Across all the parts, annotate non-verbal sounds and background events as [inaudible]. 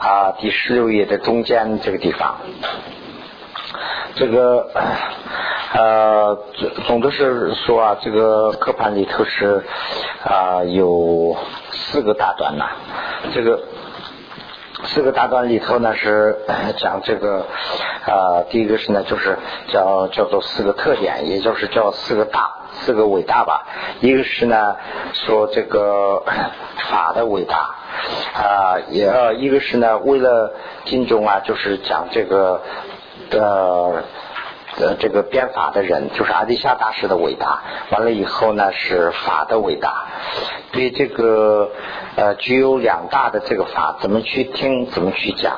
啊，第十六页的中间这个地方，这个呃，总的是说啊，这个刻盘里头是啊有四个大段呐，这个四个大段里头呢是讲这个啊，第一个是呢就是叫叫做四个特点，也就是叫四个大。四个伟大吧，一个是呢说这个法的伟大啊，也呃一个是呢为了金钟啊，就是讲这个呃呃这个编法的人，就是阿底夏大师的伟大。完了以后呢是法的伟大，对这个呃具有两大的这个法，怎么去听，怎么去讲，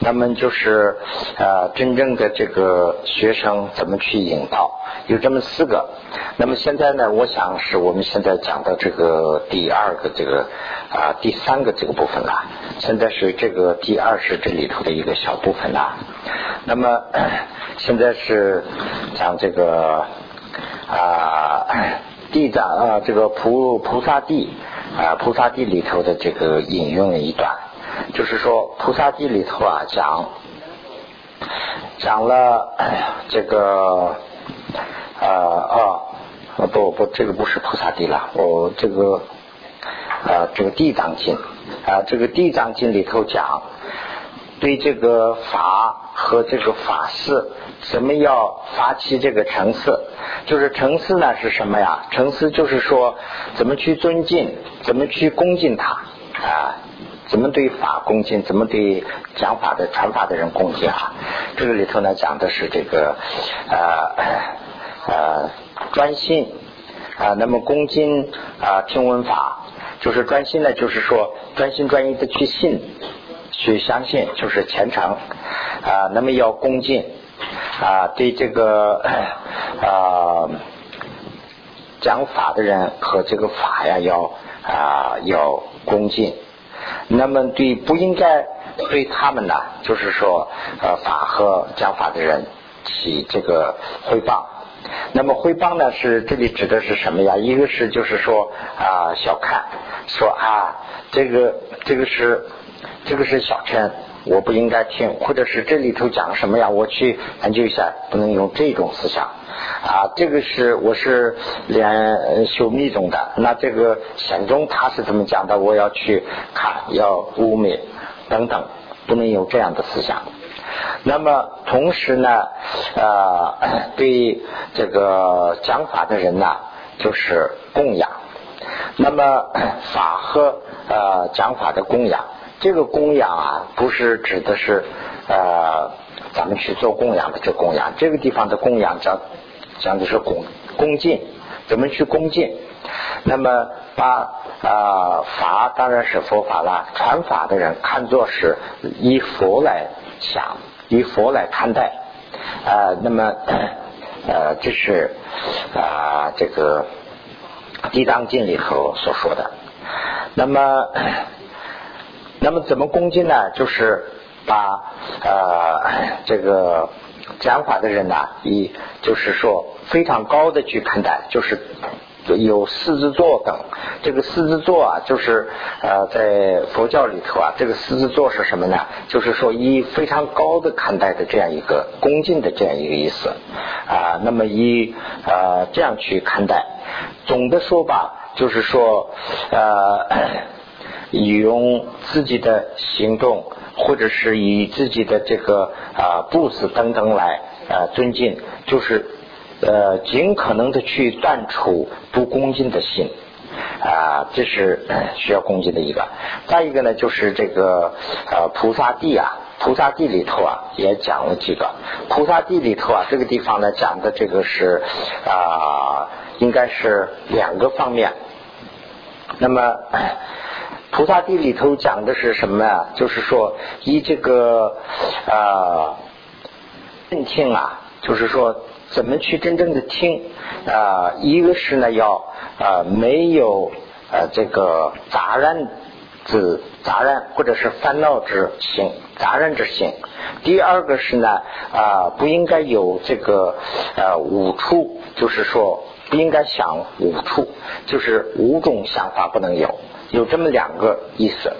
那么就是呃真正的这个学生怎么去引导。有这么四个，那么现在呢？我想是我们现在讲的这个第二个这个啊第三个这个部分了。现在是这个第二是这里头的一个小部分了。那么现在是讲这个啊地藏啊这个菩菩萨地啊菩萨地里头的这个引用了一段，就是说菩萨地里头啊讲讲了这个。啊啊不不，这个不是菩萨地了。我这个啊，这个地藏经啊，这个地藏经里头讲，对这个法和这个法事，怎么要发起这个成思？就是成思呢是什么呀？成思就是说，怎么去尊敬，怎么去恭敬他啊？怎么对法恭敬？怎么对讲法的传法的人恭敬啊？这个里头呢讲的是这个啊。呃，专心啊，那么恭敬啊，听闻法，就是专心呢，就是说专心专意的去信，去相信，就是虔诚啊。那么要恭敬啊，对这个啊讲法的人和这个法呀，要啊要恭敬。那么对不应该对他们呢，就是说呃法和讲法的人起这个汇报。那么诽谤呢？是这里指的是什么呀？一个是就是说啊，小看，说啊，这个这个是这个是小乘，我不应该听，或者是这里头讲什么呀？我去研究一下，不能用这种思想啊。这个是我是连修密宗的，那这个显宗他是怎么讲的？我要去看，要污蔑等等，不能有这样的思想。那么同时呢，呃，[coughs] 对这个讲法的人呢，就是供养。那么 [coughs] 法和呃讲法的供养，这个供养啊，不是指的是呃咱们去做供养的这供养，这个地方的供养讲讲的是恭恭敬，怎么去恭敬？那么把啊法当然是佛法了，传法的人看作是以佛来想。以佛来看待啊，那么呃，这是啊这个《地藏经》里头所说的。那么，那么怎么恭敬呢？就是把呃这个讲法的人呢，以就是说非常高的去看待，就是。有四字座等，这个四字座啊，就是呃，在佛教里头啊，这个四字座是什么呢？就是说以非常高的看待的这样一个恭敬的这样一个意思啊。那么以呃这样去看待，总的说吧，就是说呃，用自己的行动，或者是以自己的这个啊步子等等来啊尊敬，就是。呃，尽可能的去断除不恭敬的心啊，这是需要恭敬的一个。再一个呢，就是这个呃菩萨地啊，菩萨地里头啊也讲了几个。菩萨地里头啊，这个地方呢讲的这个是啊，应该是两个方面。那么菩萨地里头讲的是什么呀？就是说以这个啊认听啊，就是说。怎么去真正的听啊？一个是呢，要啊没有呃这个杂染之杂染或者是烦恼之心，杂染之心。第二个是呢啊不应该有这个呃五处，就是说不应该想五处，就是五种想法不能有。有这么两个意思。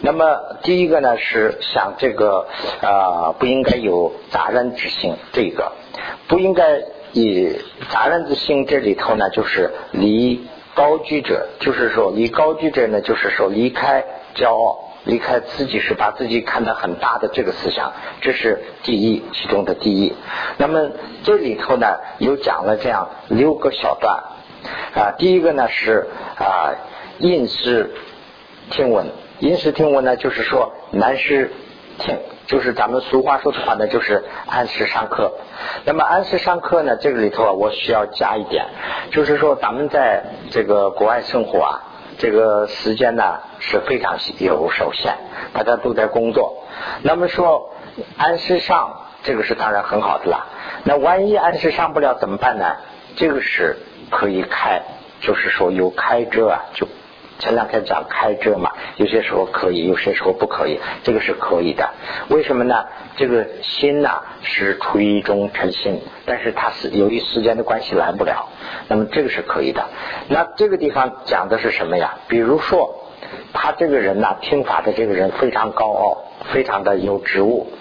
那么第一个呢是想这个啊不应该有杂然之心，这个不应该以杂乱之心这里头呢就是离高居者，就是说离高居者呢就是说离开骄傲。离开自己是把自己看得很大的这个思想，这是第一其中的第一。那么这里头呢又讲了这样六个小段啊，第一个呢是啊应试听闻，应试听闻呢就是说难是听，就是咱们俗话说的话呢就是按时上课。那么按时上课呢这个里头啊我需要加一点，就是说咱们在这个国外生活啊。这个时间呢是非常有受限，大家都在工作。那么说按时上，这个是当然很好的啦。那万一按时上不了怎么办呢？这个是可以开，就是说有开遮啊，就前两天讲开遮嘛，有些时候可以，有些时候不可以，这个是可以的。为什么呢？这个心呐是处于一种诚心，但是它是由于时间的关系来不了。那么这个是可以的。那这个地方讲的是什么呀？比如说，他这个人呐，听法的这个人非常高傲，非常的有职务。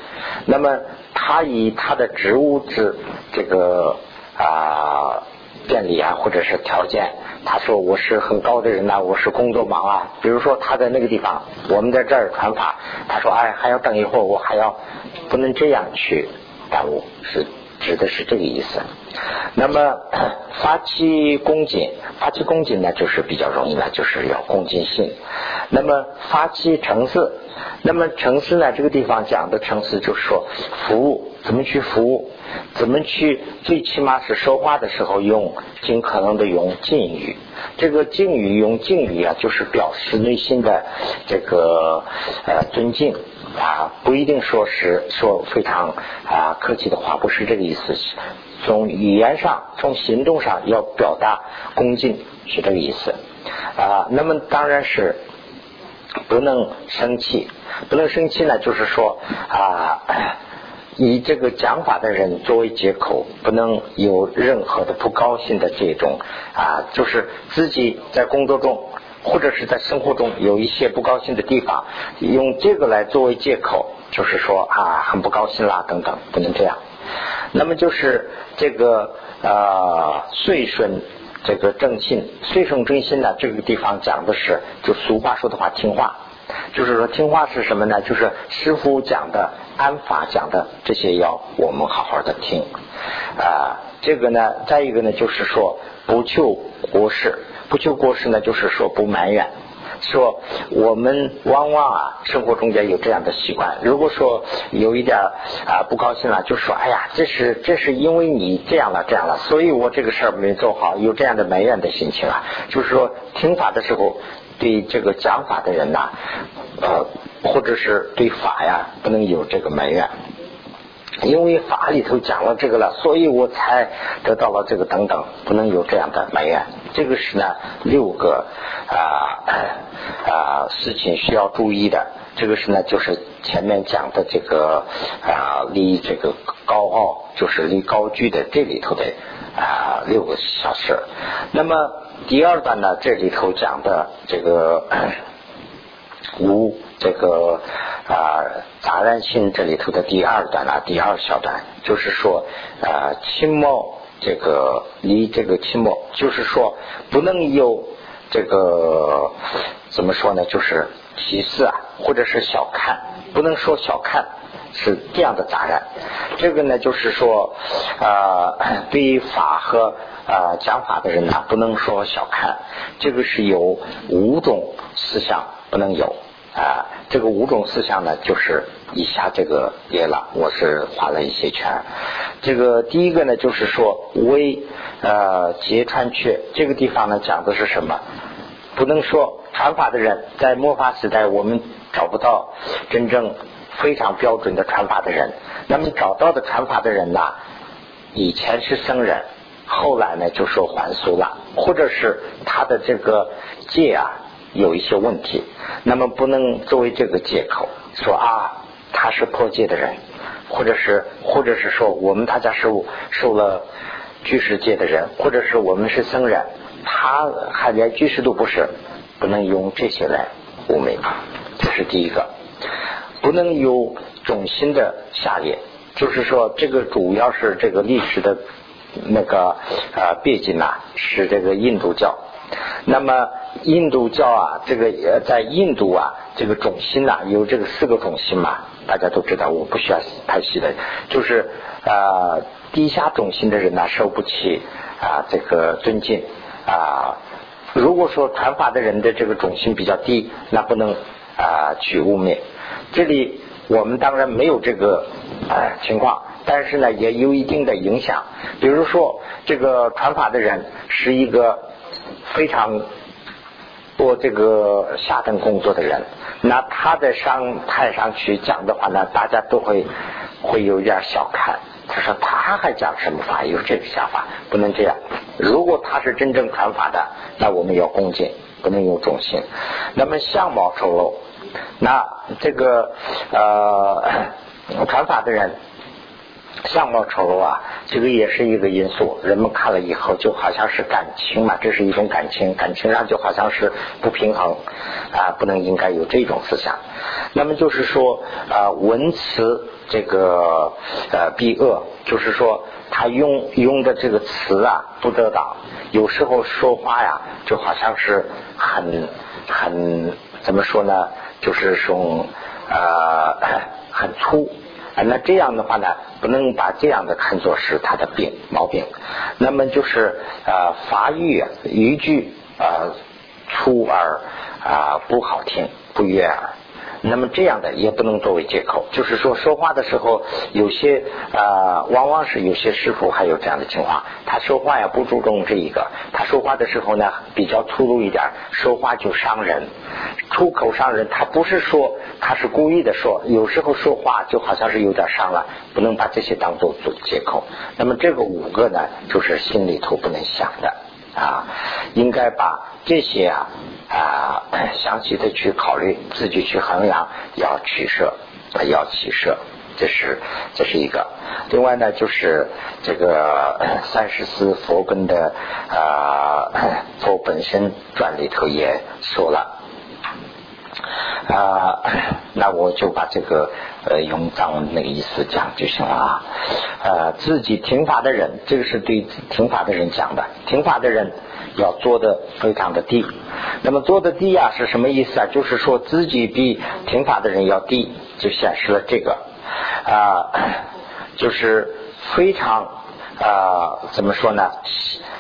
那么他以他的职务之这个啊便利啊，或者是条件，他说我是很高的人呐，我是工作忙啊。比如说他在那个地方，我们在这儿传法，他说哎还要等一会儿，我还要不能这样去耽误是。指的是这个意思。那么 [clears throat] 发起恭敬，发起恭敬呢，就是比较容易了，就是要恭敬心。那么发起诚思，那么诚思呢，这个地方讲的诚思就是说服务，怎么去服务，怎么去，最起码是说话的时候用尽可能的用敬语。这个敬语用敬语啊，就是表示内心的这个呃尊敬。啊，不一定说是说非常啊客气的话，不是这个意思。从语言上，从行动上要表达恭敬，是这个意思啊。那么当然是不能生气，不能生气呢，就是说啊，以这个讲法的人作为借口，不能有任何的不高兴的这种啊，就是自己在工作中。或者是在生活中有一些不高兴的地方，用这个来作为借口，就是说啊很不高兴啦等等，不能这样。那么就是这个呃岁顺这个正信，岁顺正信呢，这个地方讲的是就俗话说的话听话，就是说听话是什么呢？就是师傅讲的、安法讲的这些要我们好好的听啊。这个呢，再一个呢，就是说不求国事。不求过失呢，就是说不埋怨，说我们往往啊生活中间有这样的习惯。如果说有一点啊不高兴了，就说哎呀，这是这是因为你这样了这样了，所以我这个事儿没做好，有这样的埋怨的心情啊。就是说听法的时候，对这个讲法的人呐，呃，或者是对法呀，不能有这个埋怨。因为法里头讲了这个了，所以我才得到了这个等等，不能有这样的埋怨。这个是呢六个啊啊事情需要注意的。这个是呢就是前面讲的这个啊离这个高傲，就是离高居的这里头的啊六个小事。那么第二段呢这里头讲的这个 [coughs] 无这个。啊，杂然性这里头的第二段啊，第二小段就是说，啊，清末这个离这个期末，就是说不能有这个怎么说呢？就是歧视啊，或者是小看，不能说小看，是这样的杂然。这个呢，就是说，啊，对于法和啊讲法的人呢，不能说小看，这个是有五种思想不能有。啊，这个五种思想呢，就是以下这个列了，我是画了一些圈。这个第一个呢，就是说为呃揭穿缺，这个地方呢讲的是什么？不能说传法的人在末法时代，我们找不到真正非常标准的传法的人。那么找到的传法的人呢，以前是僧人，后来呢就说还俗了，或者是他的这个戒啊。有一些问题，那么不能作为这个借口说啊，他是破戒的人，或者是或者是说我们大家是受了居士戒的人，或者是我们是僧人，他还连居士都不是，不能用这些来污蔑，这是第一个，不能有种心的下列，就是说这个主要是这个历史的那个啊背景呐，是这个印度教。那么印度教啊，这个呃在印度啊，这个种心呐有这个四个种心嘛，大家都知道，我不需要太细的，就是啊低下种心的人呢受不起啊这个尊敬啊。如果说传法的人的这个种心比较低，那不能啊去污蔑。这里我们当然没有这个啊情况，但是呢也有一定的影响。比如说这个传法的人是一个。非常多这个下等工作的人，那他在上台上去讲的话呢，大家都会会有点小看。他说他还讲什么法？有这个想法，不能这样。如果他是真正传法的，那我们要恭敬，不能有忠心。那么相貌丑陋，那这个呃 [coughs] 传法的人。相貌丑陋啊，这个也是一个因素。人们看了以后，就好像是感情嘛，这是一种感情，感情上就好像是不平衡啊，不能应该有这种思想。那么就是说啊，文辞这个呃必恶，就是说他用用的这个词啊不得当，有时候说话呀就好像是很很怎么说呢，就是说呃很粗。那这样的话呢，不能把这样的看作是他的病毛病。那么就是啊，发育语句啊粗而啊不好听，不悦耳。那么这样的也不能作为借口，就是说说话的时候，有些啊，往往是有些师傅还有这样的情况，他说话呀不注重这一个，他说话的时候呢比较粗鲁一点，说话就伤人，出口伤人。他不是说他是故意的说，有时候说话就好像是有点伤了，不能把这些当做做借口。那么这个五个呢，就是心里头不能想的啊，应该把这些啊。啊，[coughs] 详细的去考虑，自己去衡量，要取舍，要取舍，这是这是一个。另外呢，就是这个 [coughs] 三十四佛根的啊，佛本身传里头也说了啊，[clears throat] 那我就把这个呃用藏文那个意思讲就行了啊。呃，自己听法的人，这个是对听法的人讲的，听法的人。要做的非常的低，那么做的低啊是什么意思啊？就是说自己比听法的人要低，就显示了这个啊，就是非常啊怎么说呢？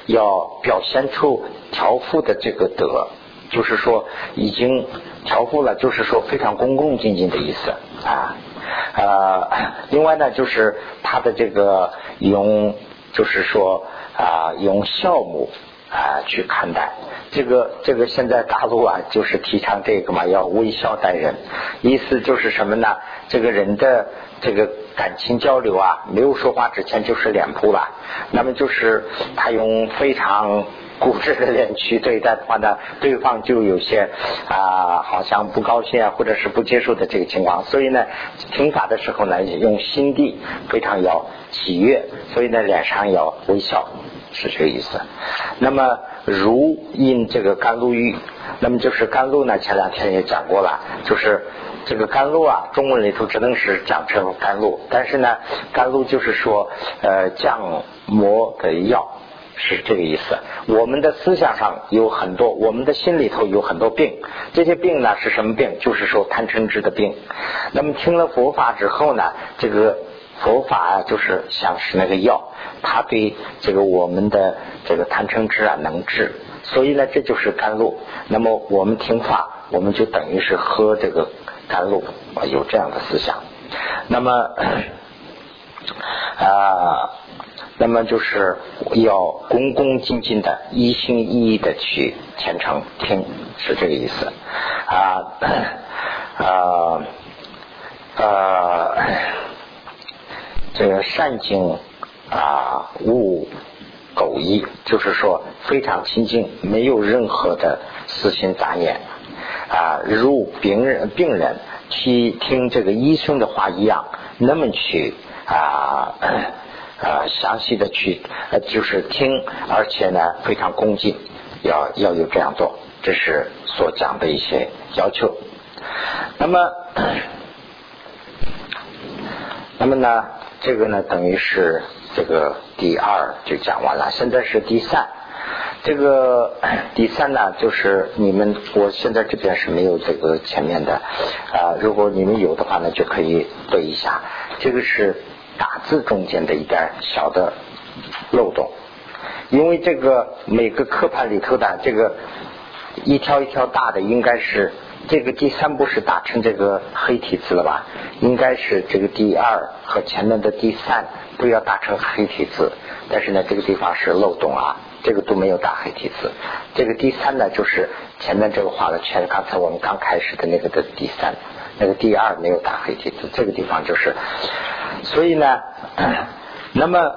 要表现出调伏的这个德，就是说已经调过了，就是说非常恭恭敬敬的意思啊。呃，另外呢，就是他的这个用，就是说啊用孝母。啊，去看待这个这个现在大陆啊，就是提倡这个嘛，要微笑待人，意思就是什么呢？这个人的这个感情交流啊，没有说话之前就是脸谱了，那么就是他用非常 [laughs] 固执的脸去对待的话呢，对方就有些啊，好像不高兴啊，或者是不接受的这个情况，所以呢，听法的时候呢，用心地非常要喜悦，所以呢，脸上要微笑。是这个意思。那么，如因这个甘露浴，那么就是甘露呢？前两天也讲过了，就是这个甘露啊，中文里头只能是讲成甘露。但是呢，甘露就是说，呃，降魔的药，是这个意思。我们的思想上有很多，我们的心里头有很多病。这些病呢是什么病？就是说贪嗔痴的病。那么听了佛法之后呢，这个。佛法啊，就是像是那个药，它对这个我们的这个贪嗔痴啊能治，所以呢，这就是甘露。那么我们听法，我们就等于是喝这个甘露啊，有这样的思想。那么 [coughs] 啊，那么就是要恭恭敬敬的、一心一意的去虔诚听，是这个意思啊 [coughs] 啊啊。这个善经啊，勿苟意，就是说非常清净，没有任何的私心杂念啊，如病人病人去听这个医生的话一样，那么去啊啊详细的去呃就是听，而且呢非常恭敬，要要有这样做这是所讲的一些要求。那么，[coughs] 那么呢，这个呢，等于是这个第二就讲完了，现在是第三。这个 [coughs] 第三呢，就是你们我现在这边是没有这个前面的啊，如果你们有的话呢，就可以对一下。这个是打字中间的一点小的漏洞，因为这个每个刻盘里头的这个一条一条大的，应该是这个第三步是打成这个黑体字了吧？应该是这个第二和前面的第三都要打成黑体字，但是呢，这个地方是漏洞啊。这个都没有打黑体字，这个第三呢，就是前面这个画的全，刚才我们刚开始的那个的第三，那个第二没有打黑体字，这个地方就是，所以呢，[clears throat] 那么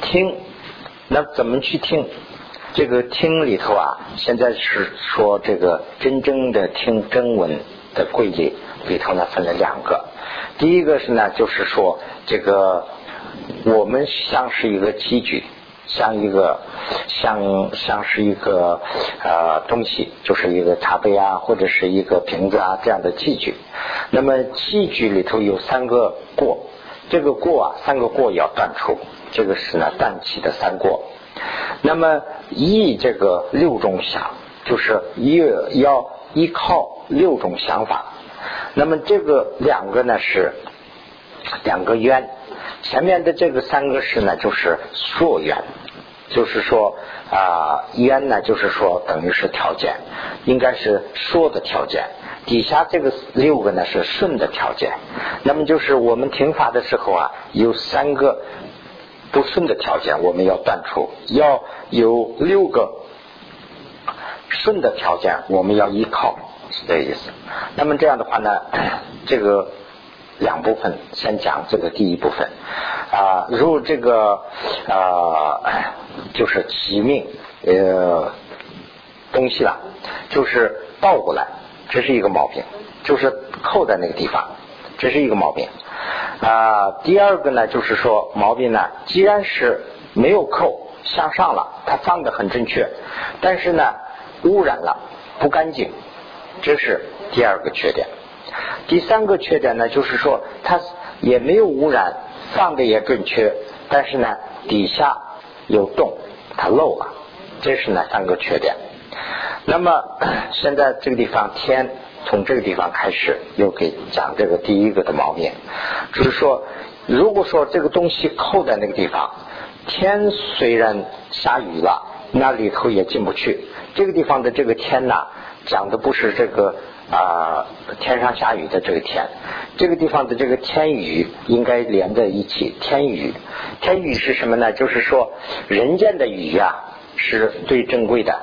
听，那怎么去听？这个听里头啊，现在是说这个真正的听真文的规律里头呢，分了两个，第一个是呢，就是说这个我们像是一个器具。像一个像像是一个呃东西，就是一个茶杯啊，或者是一个瓶子啊这样的器具。那么器具里头有三个过，这个过啊，三个过要断除，这个是呢断气的三过。那么依这个六种想，就是一要依靠六种想法。那么这个两个呢是两个冤，前面的这个三个是呢就是硕冤。就是说啊，冤呢，就是说等于是条件，应该是说的条件。底下这个六个呢是顺的条件。那么就是我们听法的时候啊，有三个不顺的条件，我们要断除；要有六个顺的条件，我们要依靠，是这意思。那么这样的话呢，这个。两部分，先讲这个第一部分啊，如这个啊，[clears throat] 就是起命呃东西了，就是倒过来，这是一个毛病，就是扣在那个地方，这是一个毛病啊。第二个呢，就是说毛病呢，既然是没有扣向上了，它放的很正确，但是呢污染了，不干净，这是第二个缺点。第三个缺点呢，就是说它也没有污染，放的也准确，但是呢底下有洞，它漏了，这是呢三个缺点。那么现在这个地方天从这个地方开始又给讲这个第一个的毛病，就是说如果说这个东西扣在那个地方，天虽然下雨了，那里头也进不去。这个地方的这个天呐，讲的不是这个。啊，天上下雨的这个天，这个地方的这个天雨应该连在一起。天雨，天雨是什么呢？就是说人间的雨呀是最珍贵的。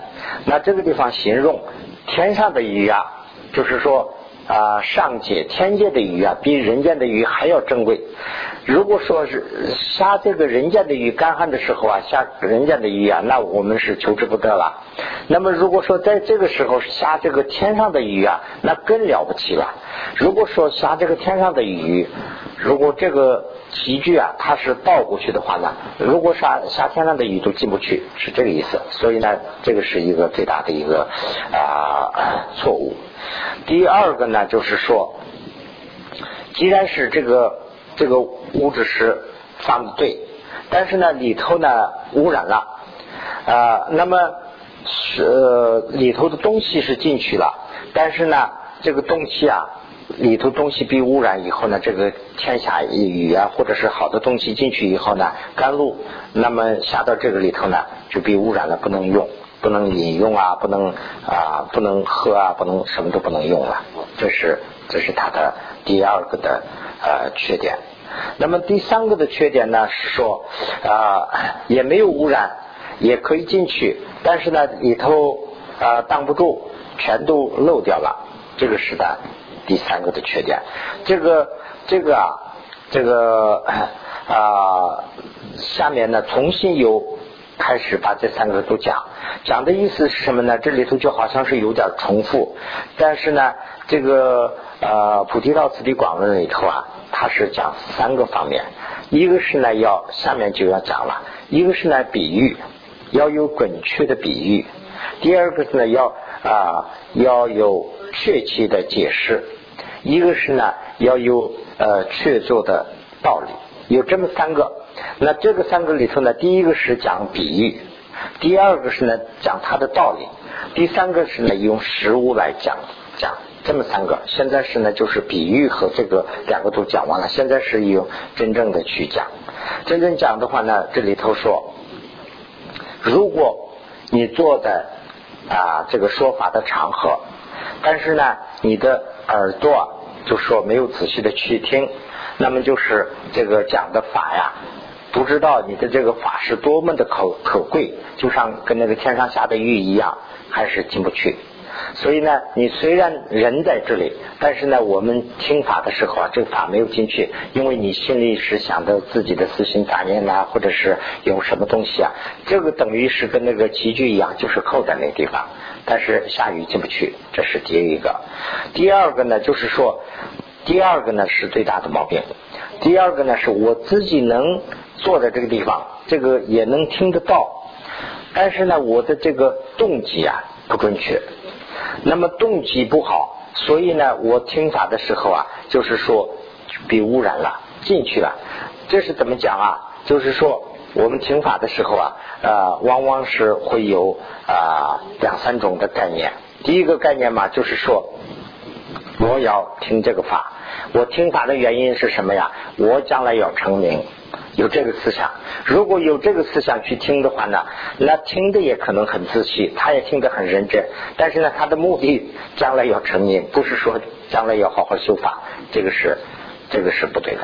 那这个地方形容天上的雨呀，就是说啊上界天界的雨啊，比人间的雨还要珍贵。如果说是下这个人间的雨干旱的时候啊，下人间的雨啊，那我们是求之不得了。那么如果说在这个时候下这个天上的雨啊，那更了不起了。如果说下这个天上的雨，如果这个棋具啊它是倒过去的话呢，如果下下天上的雨都进不去，是这个意思。所以呢，这个是一个最大的一个啊错误。第二个呢，就是说，既然是这个。这个物质是放的对，但是呢里头呢污染了啊，那么是里头的东西是进去了，但是呢这个东西啊里头东西被污染以后呢，这个天下雨啊或者是好的东西进去以后呢甘露，那么下到这个里头呢就被污染了，不能用，不能饮用啊，不能啊不能喝啊，不能什么都不能用了，这是这是它的第二个的呃缺点。那么第三个的缺点呢是说啊也没有污染，也可以进去，但是呢里头啊挡不住，全都漏掉了，这个是的第三个的缺点。这个这个啊这个啊下面呢重新又开始把这三个都讲，讲的意思是什么呢？这里头就好像是有点重复，但是呢这个呃菩提道次第广论里头啊。他是讲三个方面，一个是呢要下面就要讲了，一个是呢比喻，要有准确的比喻，第二个是呢要啊要有确切的解释，一个是呢要有呃确凿的道理，有这么三个。那这个三个里头呢，第一个是讲比喻，第二个是呢讲它的道理，第三个是呢用实物来讲讲。这么三个，现在是呢，就是比喻和这个两个都讲完了。现在是用真正的去讲，真正讲的话呢，这里头说，如果你坐在啊这个说法的场合，但是呢，你的耳朵就说没有仔细的去听，那么就是这个讲的法呀，不知道你的这个法是多么的可可贵，就像跟那个天上下的雨一样，还是进不去。所以呢，你虽然人在这里，但是呢，我们听法的时候啊，这个法没有进去，因为你心里是想的自己的私心杂念呐，或者是有什么东西啊，这个等于是跟那个棋具一样，就是扣在那地方，但是下雨进不去，这是第一个。第二个呢，就是说，第二个呢是最大的毛病。第二个呢，是我自己能坐在这个地方，这个也能听得到，但是呢，我的这个动机啊不准确。那么动机不好，所以呢，我听法的时候啊，就是说被污染了进去了。这是怎么讲啊？就是说我们听法的时候啊，呃，往往是会有啊两三种的概念。第一个概念嘛，就是说我要听这个法，我听法的原因是什么呀？我将来要成名。有这个思想，如果有这个思想去听的话呢，那听的也可能很仔细，他也听得很认真。但是呢，他的目的将来要成名，不是说将来要好好修法，这个是这个是不对的。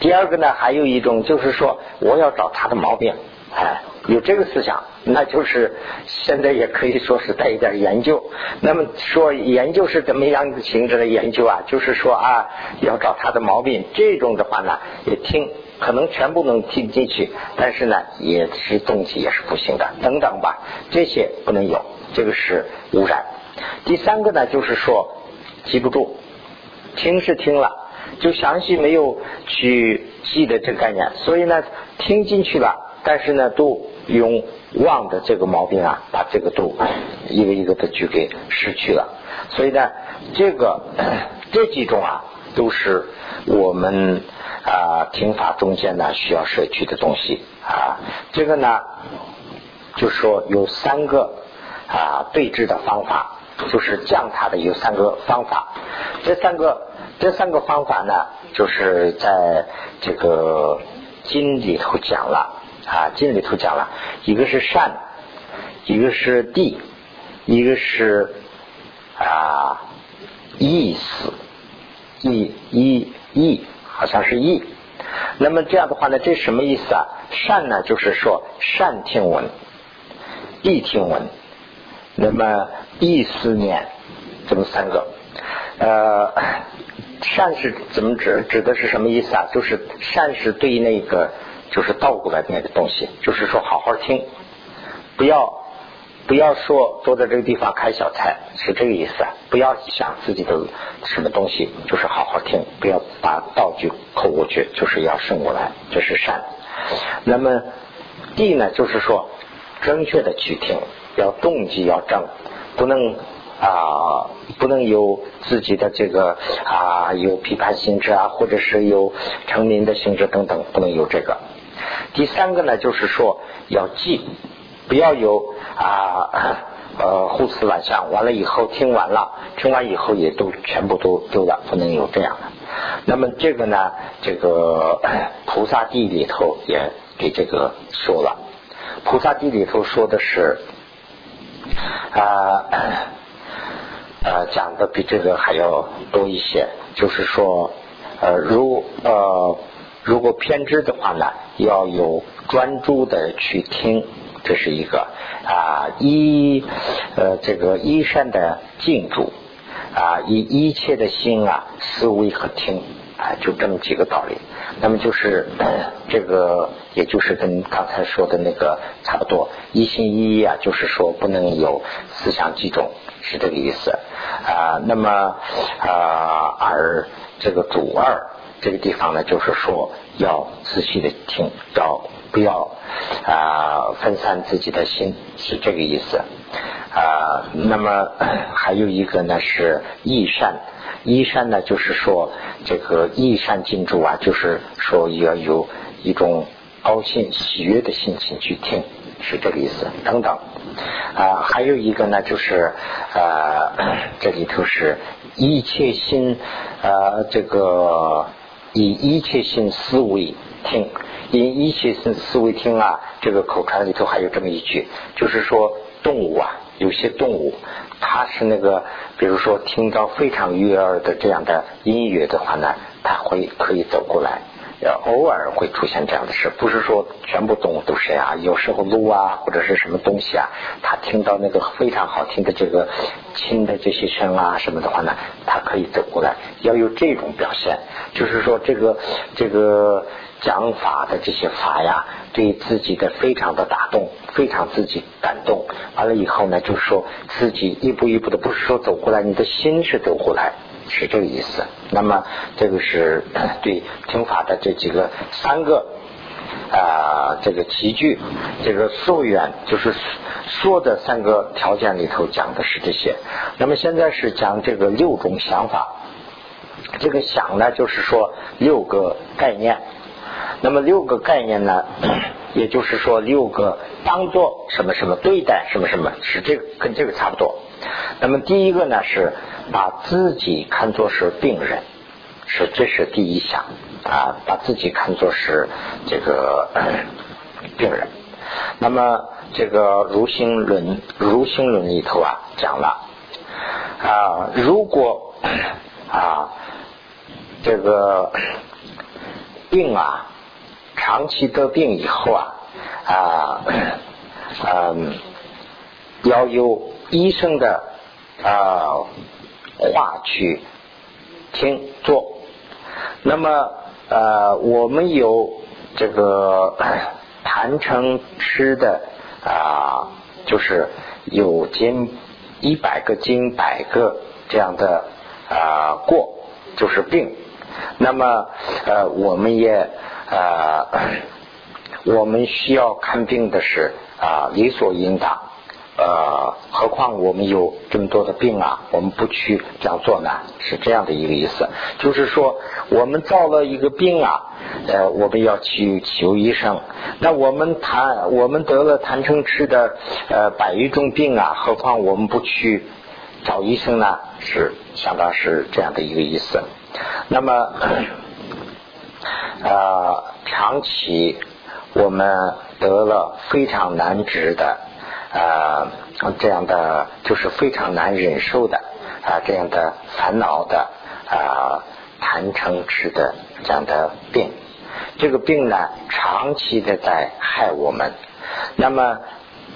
第二个呢，还有一种就是说，我要找他的毛病，哎，有这个思想，那就是现在也可以说是带一点研究。那么说研究是怎么样子形成的研究啊？就是说啊，要找他的毛病，这种的话呢，也听。可能全部能听进去，但是呢，也是动机也是不行的，等等吧，这些不能有，这个是污染。第三个呢，就是说记不住，听是听了，就详细没有去记的这个概念，所以呢，听进去了，但是呢，都用忘的这个毛病啊，把这个都一个一个的去给失去了。所以呢，这个 [clears throat] 这几种啊，都是我们。啊，听法中间呢需要摄取的东西啊，这个呢就说有三个啊对治的方法，就是降它的有三个方法，这三个这三个方法呢，就是在这个经里头讲了啊，经里头讲了一个是善，一个是地，一个是啊意思，意意意。好像是意，那么这样的话呢，这什么意思啊？善呢，就是说善听闻，意听闻，那么意思念，这么三个。呃，善是怎么指？指的是什么意思啊？就是善是对那个，就是倒过来的那个东西，就是说好好听，不要。不要说坐在这个地方开小差，是这个意思啊。不要想自己的什么东西，就是好好听，不要把道具扣过去，就是要顺过来，这是善。那么地呢，就是说正确的去听，要动机要正，不能啊，不能有自己的这个啊有批判性质啊，或者是有成名的性质等等，不能有这个。第三个呢，就是说要记。不要有啊呃胡思乱想，完了以后听完了，听完以后也都全部都丢了，不能有这样的。那么这个呢，这个 [coughs] 菩萨地里头也给这个说了，菩萨地里头说的是啊讲的比这个还要多一些，就是说呃如呃如果偏执的话呢，要有专注的去听。这是一个啊，一呃，这个一善的静住啊，以一切的心啊，思维和听啊，就这么几个道理。那么就是这个，也就是跟刚才说的那个差不多，一心一意啊，就是说不能有思想集中，是这个意思啊。那么啊，而这个主二这个地方呢，就是说要仔细的听，要。不要啊分散自己的心，是这个意思啊，那么 [coughs] 还有一个呢是益善，益善呢就是说这个益善进驻啊，就是说要有一种高兴喜悦的心情去听，是这个意思。等等啊，还有一个呢就是呃，[clears throat] 这里头是一切心呃这个以一切心思维听，以一切心思维听啊，这个口传里头还有这么一句，就是说动物啊。有些动物，它是那个，比如说听到非常悦耳的这样的音乐的话呢，它会可以走过来。呃，偶尔会出现这样的事，不是说全部动物都是啊。有时候鹿啊，或者是什么东西啊，它听到那个非常好听的这个轻的这些声啊什么的话呢，它可以走过来。要有这种表现，就是说这个这个。讲法的这些法呀，对自己的非常的打动，非常自己感动。完了以后呢，就是说自己一步一步的，不是说走过来，你的心是走过来，是这个意思。那么这个是对听法的这几个三个啊，这个齐聚，这个溯源就是说的三个条件里头讲的是这些。那么现在是讲这个六种想法，这个想呢，就是说六个概念。那么六个概念呢，也就是说六个当做什么什么对待什么什么，是这个跟这个差不多。那么第一个呢是把自己看作是病人，是这是第一项啊，把自己看作是这个病人。那么这个如心论如心论里头啊讲了啊，如果啊这个病啊。长期得病以后啊啊嗯，要有医生的啊话去听做。那么呃，我们有这个谈成吃的啊，就是有经一百个经百个这样的啊过，就是病。那么呃，我们也。呃，我们需要看病的是啊理所应当，呃，何况我们有这么多的病啊，我们不去这样做呢？是这样的一个意思，就是说我们造了一个病啊，呃，我们要去求医生。那我们谈我们得了谈成吃的呃百余种病啊，何况我们不去找医生呢？是相当是这样的一个意思。那么。呃，长期我们得了非常难治的呃这样的就是非常难忍受的啊这样的烦恼的啊谈成痴的这样的病，这个病呢长期的在害我们。那么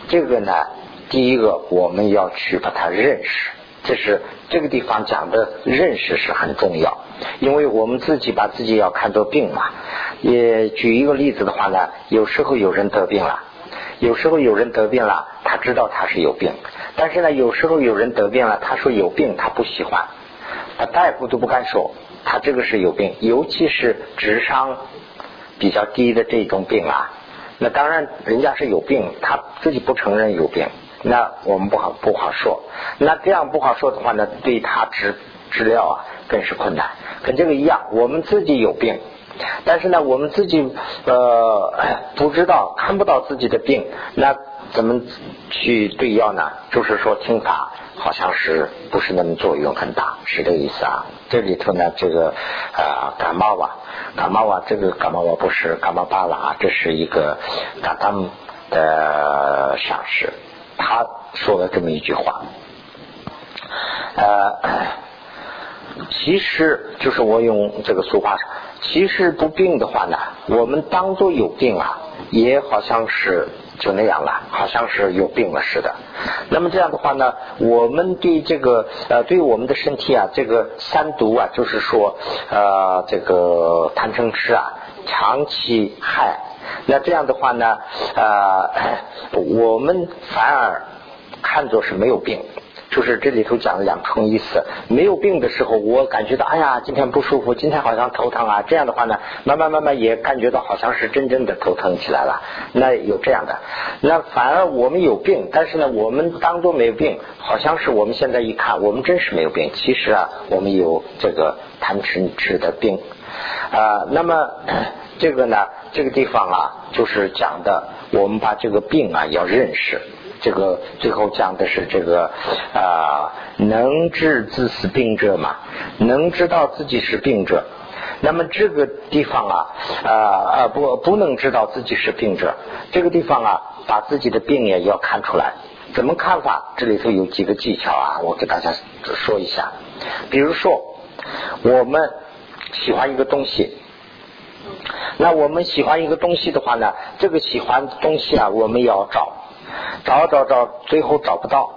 这个呢，第一个我们要去把它认识，这是这个地方讲的认识是很重要。因为我们自己把自己要看作病嘛，也举一个例子的话呢，有时候有人得病了，有时候有人得病了，他知道他是有病，但是呢，有时候有人得病了，他说有病，他不喜欢，他大夫都不敢说，他这个是有病，尤其是智商比较低的这种病啊，那当然人家是有病，他自己不承认有病，那我们不好不好说，那这样不好说的话呢，对他治治疗啊。更是困难，跟这个一样，我们自己有病，但是呢，我们自己呃 [coughs] 不知道看不到自己的病，那怎么去对药呢？就是说听法好像是不是那么作用很大，是这个意思啊。这里头呢，这个啊感冒啊，感冒啊，这个感冒啊不是感冒罢了啊，这是一个嘎当的上士，他说了这么一句话，呃。其实就是我用这个俗话说，其实不病的话呢，我们当做有病啊，也好像是就那样了，好像是有病了似的。那么这样的话呢，我们对这个呃，对我们的身体啊，这个三毒啊，就是说呃，这个贪嗔痴啊，长期害。那这样的话呢，呃，我们反而看作是没有病。就是这里头讲了两重意思。没有病的时候，我感觉到哎呀，今天不舒服，今天好像头疼啊。这样的话呢，慢慢慢慢也感觉到好像是真正的头疼起来了。那有这样的，那反而我们有病，但是呢，我们当做没有病，好像是我们现在一看，我们真是没有病。其实啊，我们有这个贪嗔痴的病啊。那么 [coughs] 这个呢，这个地方啊，就是讲的，我们把这个病啊要认识。这个最后讲的是这个啊，能治自死病者嘛，能知道自己是病者。那么这个地方啊啊啊不不能知道自己是病者，这个地方啊，把自己的病也要看出来。怎么看法？这里头有几个技巧啊，我给大家说一下。比如说，我们喜欢一个东西，那我们喜欢一个东西的话呢，这个喜欢东西啊，我们要找。找找找，最后找不到，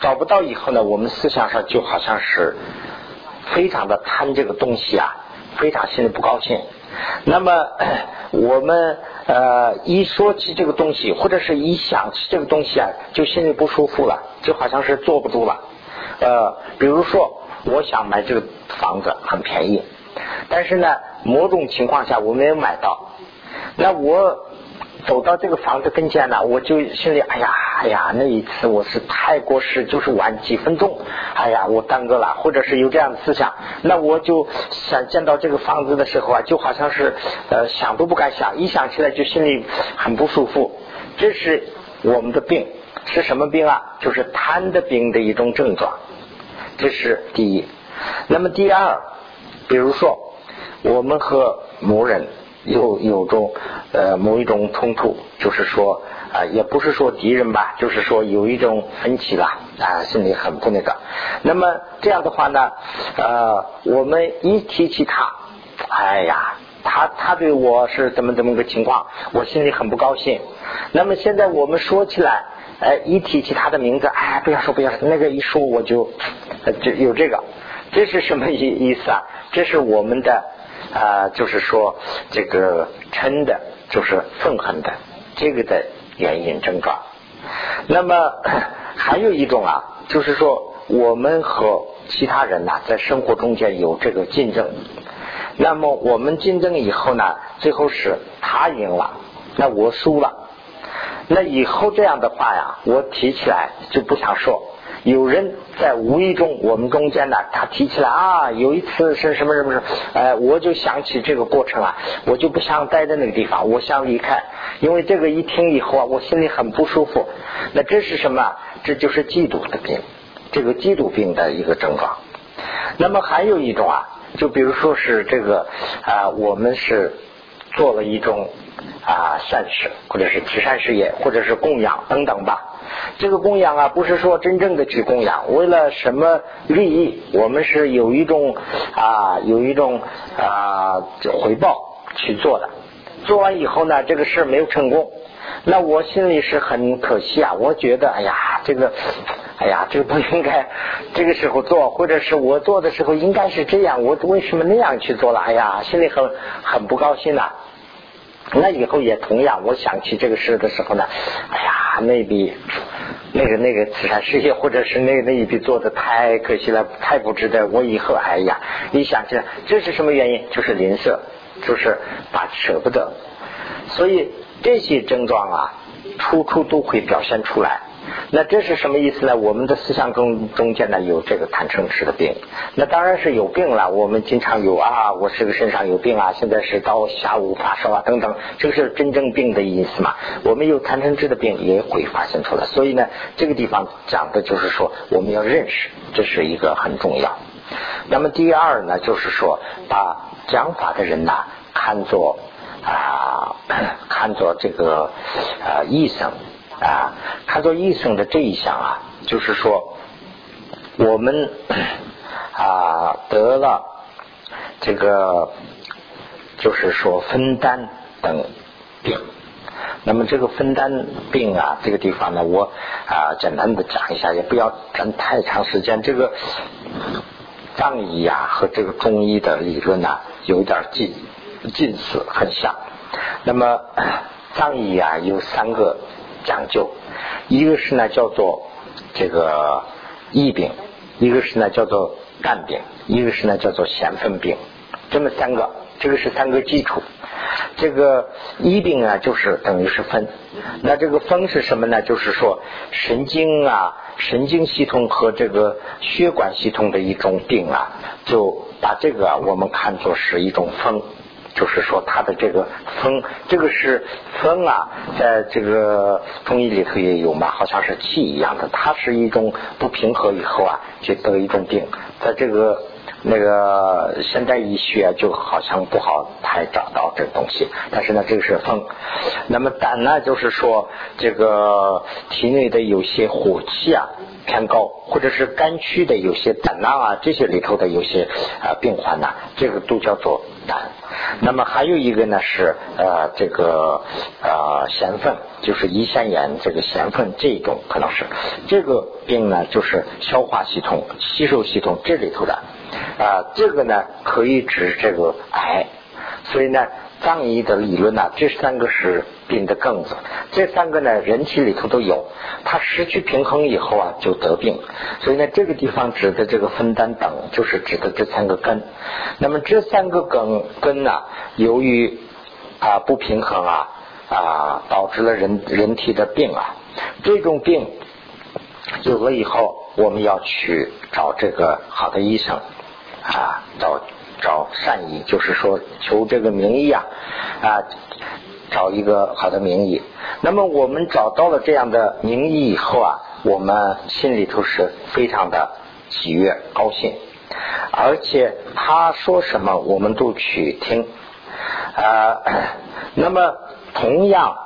找不到以后呢，我们思想上就好像是非常的贪这个东西啊，非常心里不高兴。那么我们呃一说起这个东西，或者是一想起这个东西啊，就心里不舒服了，就好像是坐不住了。呃，比如说我想买这个房子很便宜，但是呢，某种情况下我没有买到，那我。走到这个房子跟前呢，我就心里哎呀哎呀，那一次我是太过时，就是晚几分钟，哎呀，我耽搁了，或者是有这样的思想，那我就想见到这个房子的时候啊，就好像是呃想都不敢想，一想起来就心里很不舒服。这是我们的病，是什么病啊？就是贪的病的一种症状。这是第一。那么第二，比如说我们和某人。有有种呃某一种冲突，就是说啊，也不是说敌人吧，就是说有一种分歧了啊，心里很不那个。那么这样的话呢，呃，我们一提起他，哎呀，他他对我是怎么怎么个情况，我心里很不高兴。那么现在我们说起来，哎，一提起他的名字，哎，不要说不要说，那个一说我就就有这个，这是什么意意思啊？这是我们的。啊，就是说这个嗔的，就是愤恨的，这个的原因症状。那么还有一种啊，就是说我们和其他人呐，在生活中间有这个竞争。那么我们竞争以后呢，最后是他赢了，那我输了。那以后这样的话呀，我提起来就不想说。有人在无意中，我们中间呢，他提起来啊，有一次是什么什么什么，哎，我就想起这个过程啊，我就不想待在那个地方，我想离开，因为这个一听以后啊，我心里很不舒服。那这是什么？这就是嫉妒的病，这个嫉妒病的一个症状。那么还有一种啊，就比如说是这个啊，我们是做了一种啊善事，或者是慈善事业，或者是供养等等吧。这个供养啊，不是说真正的去供养，为了什么利益？我们是有一种啊，有一种啊回报去做的。做完以后呢，这个事没有成功，那我心里是很可惜啊。我觉得，哎呀，这个，哎呀，这个不应该这个时候做，或者是我做的时候应该是这样，我为什么那样去做了？哎呀，心里很很不高兴呐。那以后也同样，我想起这个事的时候呢，哎，那笔那个那个慈善事业，或者是那那一笔做的太可惜了，太不值得。我以后哎呀，你想起来，这是什么原因？就是吝啬，就是把舍不得。所以这些症状啊，处处都会表现出来。那这是什么意思呢？我们的思想中中间呢有这个贪嗔痴的病，那当然是有病了。我们经常有啊，我这个身上有病啊，现在是到下午发烧啊等等，这个是真正病的意思嘛？我们有贪嗔痴的病也会发现出来。所以呢，这个地方讲的就是说，我们要认识，这是一个很重要。那么第二呢，就是说把讲法的人呐看作啊，[coughs] 看作这个啊 [coughs] 医生。啊，看作医生的这一项啊，就是说，我们啊得了这个，就是说分担等病。那么这个分担病啊，这个地方呢，我啊简单的讲一下，也不要占太长时间。这个藏医啊和这个中医的理论呢，有点近近似，很像。那么藏医啊有三个。讲究，一个是呢叫做这个疫病，一个是呢叫做肝病，一个是呢叫做咸分病，这么三个，这个是三个基础。这个疫病啊，就是等于是分。那这个分是什么呢？就是说神经啊，神经系统和这个血管系统的一种病啊，就把这个我们看作是一种风。就是说它的这个风，这个是风啊，在这个中医里头也有嘛，好像是气一样的，它是一种不平和以后啊，就得一种病，在这个。那个现代医学就好像不好太找到这东西，但是呢，这个是风。那么胆呢，就是说这个体内的有些火气啊偏高，或者是肝区的有些胆囊啊这些里头的有些啊病患呢，这个都叫做胆。那么还有一个呢是呃这个呃咸粪，就是胰腺炎这个咸粪这一种可能是这个病呢，就是消化系统、吸收系统这里头的。啊，这个呢可以指这个癌，所以呢，藏医的理论呢，这三个是病的根子，这三个呢人体里头都有，它失去平衡以后啊就得病，所以呢这个地方指的这个分担等，就是指的这三个根。那么这三个根根呢，由于啊不平衡啊啊导致了人人体的病啊，这种病有了以后，我们要去找这个好的医生。啊，找找善医，就是说求这个名医啊，啊，找一个好的名医。那么我们找到了这样的名医以后啊，我们心里头是非常的喜悦、高兴，而且他说什么我们都去听。啊，那么同样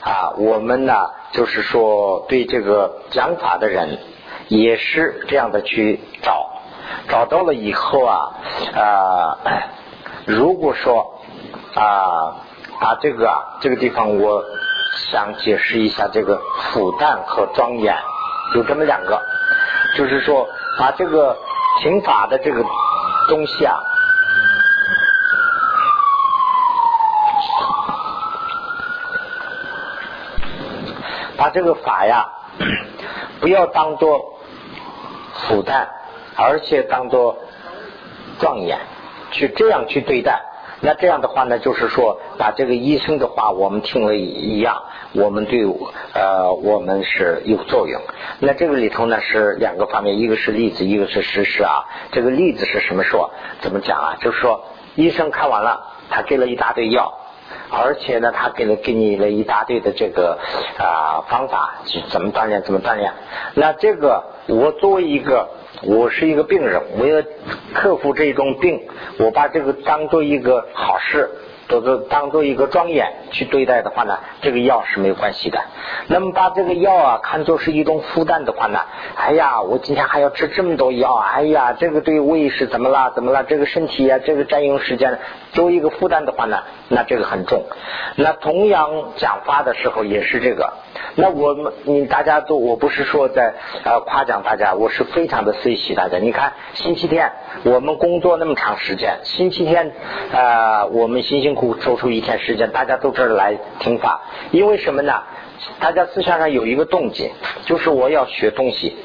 啊，我们呢，就是说对这个讲法的人也是这样的去找。找到了以后啊啊，如果说啊啊这个啊这个地方，我想解释一下这个复旦和庄严有这么两个，就是说把这个刑法的这个东西啊，把这个法呀不要当做复旦。而且当做庄严，去这样去对待，那这样的话呢，就是说把这个医生的话我们听了一样，我们对呃我们是有作用。那这个里头呢是两个方面，一个是例子，一个是事实啊。这个例子是什么说？怎么讲啊？就是说医生看完了，他给了一大堆药，而且呢他给了给你了一大堆的这个啊方法，怎么锻炼怎么锻炼。那这个我作为一个。我是一个病人，我要克服这种病，我把这个当做一个好事。都是当做一个庄严去对待的话呢，这个药是没有关系的。那么把这个药啊看作是一种负担的话呢，哎呀，我今天还要吃这么多药，哎呀，这个对胃是怎么啦？怎么啦？这个身体啊，这个占用时间，作为一个负担的话呢，那这个很重。那同样讲法的时候也是这个。那我们你大家都，我不是说在呃夸奖大家，我是非常的随喜大家。你看星期天我们工作那么长时间，星期天啊我们辛辛苦。抽出一天时间，大家都这儿来听法，因为什么呢？大家思想上有一个动机，就是我要学东西，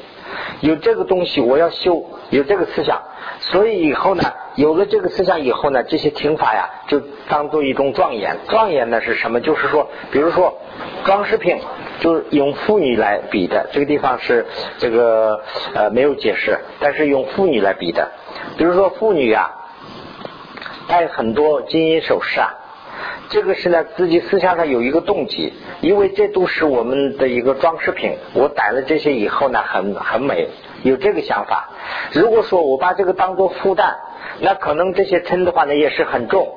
有这个东西我要修，有这个思想，所以以后呢，有了这个思想以后呢，这些听法呀，就当做一种庄严。庄严呢是什么？就是说，比如说装饰品，就是用妇女来比的。这个地方是这个呃没有解释，但是用妇女来比的。比如说妇女啊。戴很多金银首饰啊，这个是呢自己思想上有一个动机，因为这都是我们的一个装饰品。我戴了这些以后呢，很很美，有这个想法。如果说我把这个当做负担，那可能这些称的话呢也是很重。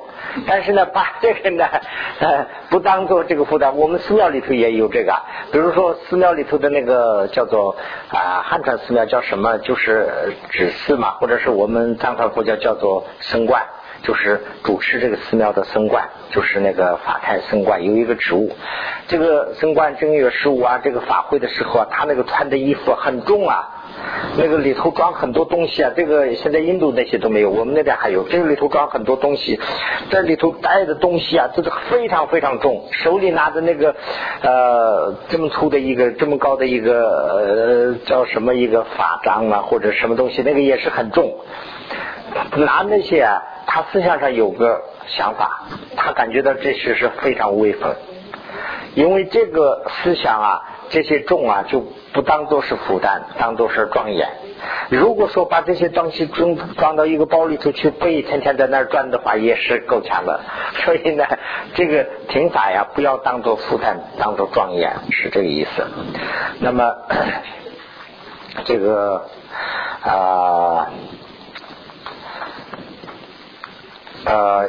但是呢，把这个呢 [laughs] 呃不当做这个负担，我们寺庙里头也有这个。比如说寺庙里头的那个叫做啊汉传寺庙叫什么？就是指寺嘛，或者是我们藏传佛教叫做僧观。就是主持这个寺庙的僧官，就是那个法台僧官，有一个职务。这个僧官正月十五啊，这个法会的时候啊，他那个穿的衣服很重啊。那个里头装很多东西啊，这个现在印度那些都没有，我们那边还有。这个里头装很多东西，在里头带的东西啊，这个非常非常重。手里拿着那个呃这么粗的一个这么高的一个呃叫什么一个法杖啊，或者什么东西，那个也是很重。拿那些啊，他思想上有个想法，他感觉到这些是非常威风，因为这个思想啊。这些重啊，就不当做是负担，当做是庄严。如果说把这些东西装装到一个包里头去背，天天在那儿转的话，也是够呛的。所以呢，[laughs] 这个听法呀，不要当做负担，当做庄严，是这个意思。那么，[coughs] 这个啊呃，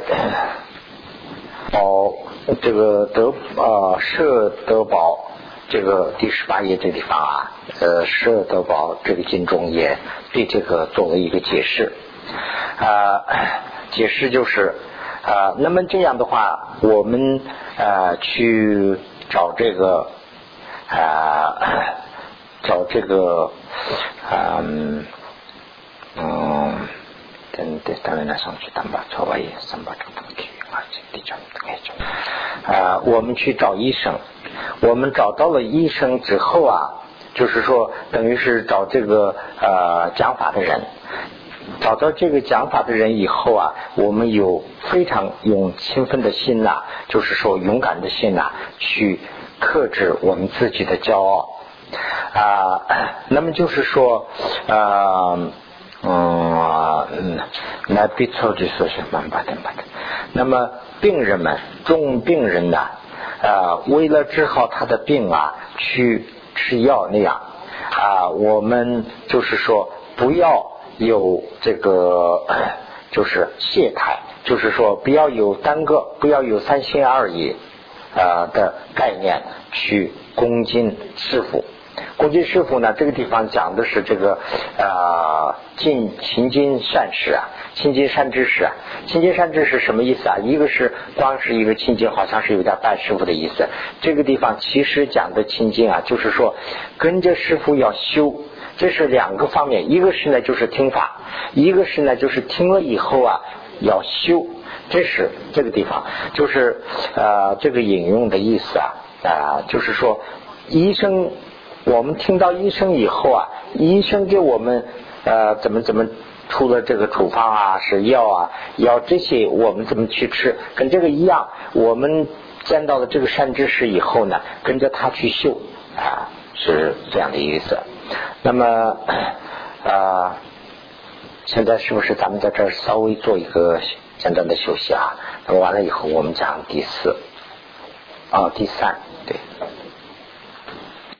宝这个德啊舍德宝。这个第十八页这地方啊，呃，舍德宝这个经中也对这个做了一个解释啊，解释就是啊，那么这样的话，我们啊去找这个啊找这个嗯嗯，等等，当然来上去当把错位，三把钟头去啊，这地方该讲啊，我们去找医生。我们找到了医生之后啊，就是说，等于是找这个呃讲法的人，找到这个讲法的人以后啊，我们有非常用勤奋的心呐，就是说勇敢的心呐，去克制我们自己的骄傲啊。[coughs] 那么就是说，呃嗯，那必错就说是蛮巴的蛮的。那么病人们，重病人呢。啊，为了治好他的病啊，去吃药那样啊，我们就是说不要有这个，[coughs] 就是懈怠，就是说不要有耽搁，不要有三心二意啊的概念去恭敬师傅。恭敬师傅呢，这个地方讲的是这个啊，尽勤经善事啊。清净善知识啊，清净善知识什么意思啊？一个是光是一个清净，好像是有点拜师傅的意思。这个地方其实讲的清净啊，就是说跟着师傅要修，这是两个方面。一个是呢就是听法，一个是呢就是听了以后啊要修。这是这个地方，就是呃这个引用的意思啊啊，就是说医生，我们听到医生以后啊，医生给我们呃怎么怎么。出了这个处方啊，是药啊，药这些我们怎么去吃？跟这个一样，我们见到了这个善知识以后呢，跟着他去修啊，是这样的意思。那么啊，现在是不是咱们在这儿稍微做一个简单的休息啊？那么完了以后，我们讲第四啊，第三，对。